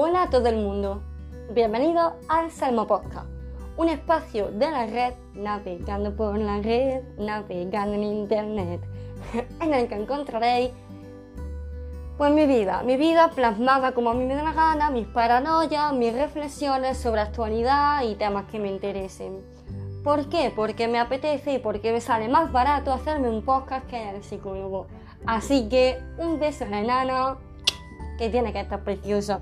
Hola a todo el mundo, bienvenido al Salmo Podcast, un espacio de la red navegando por la red, navegando en internet, en el que encontraréis pues mi vida, mi vida plasmada como a mí me da la gana, mis paranoias, mis reflexiones sobre actualidad y temas que me interesen. ¿Por qué? Porque me apetece y porque me sale más barato hacerme un podcast que el psicólogo. Así que un beso en la enana que tiene que estar precioso.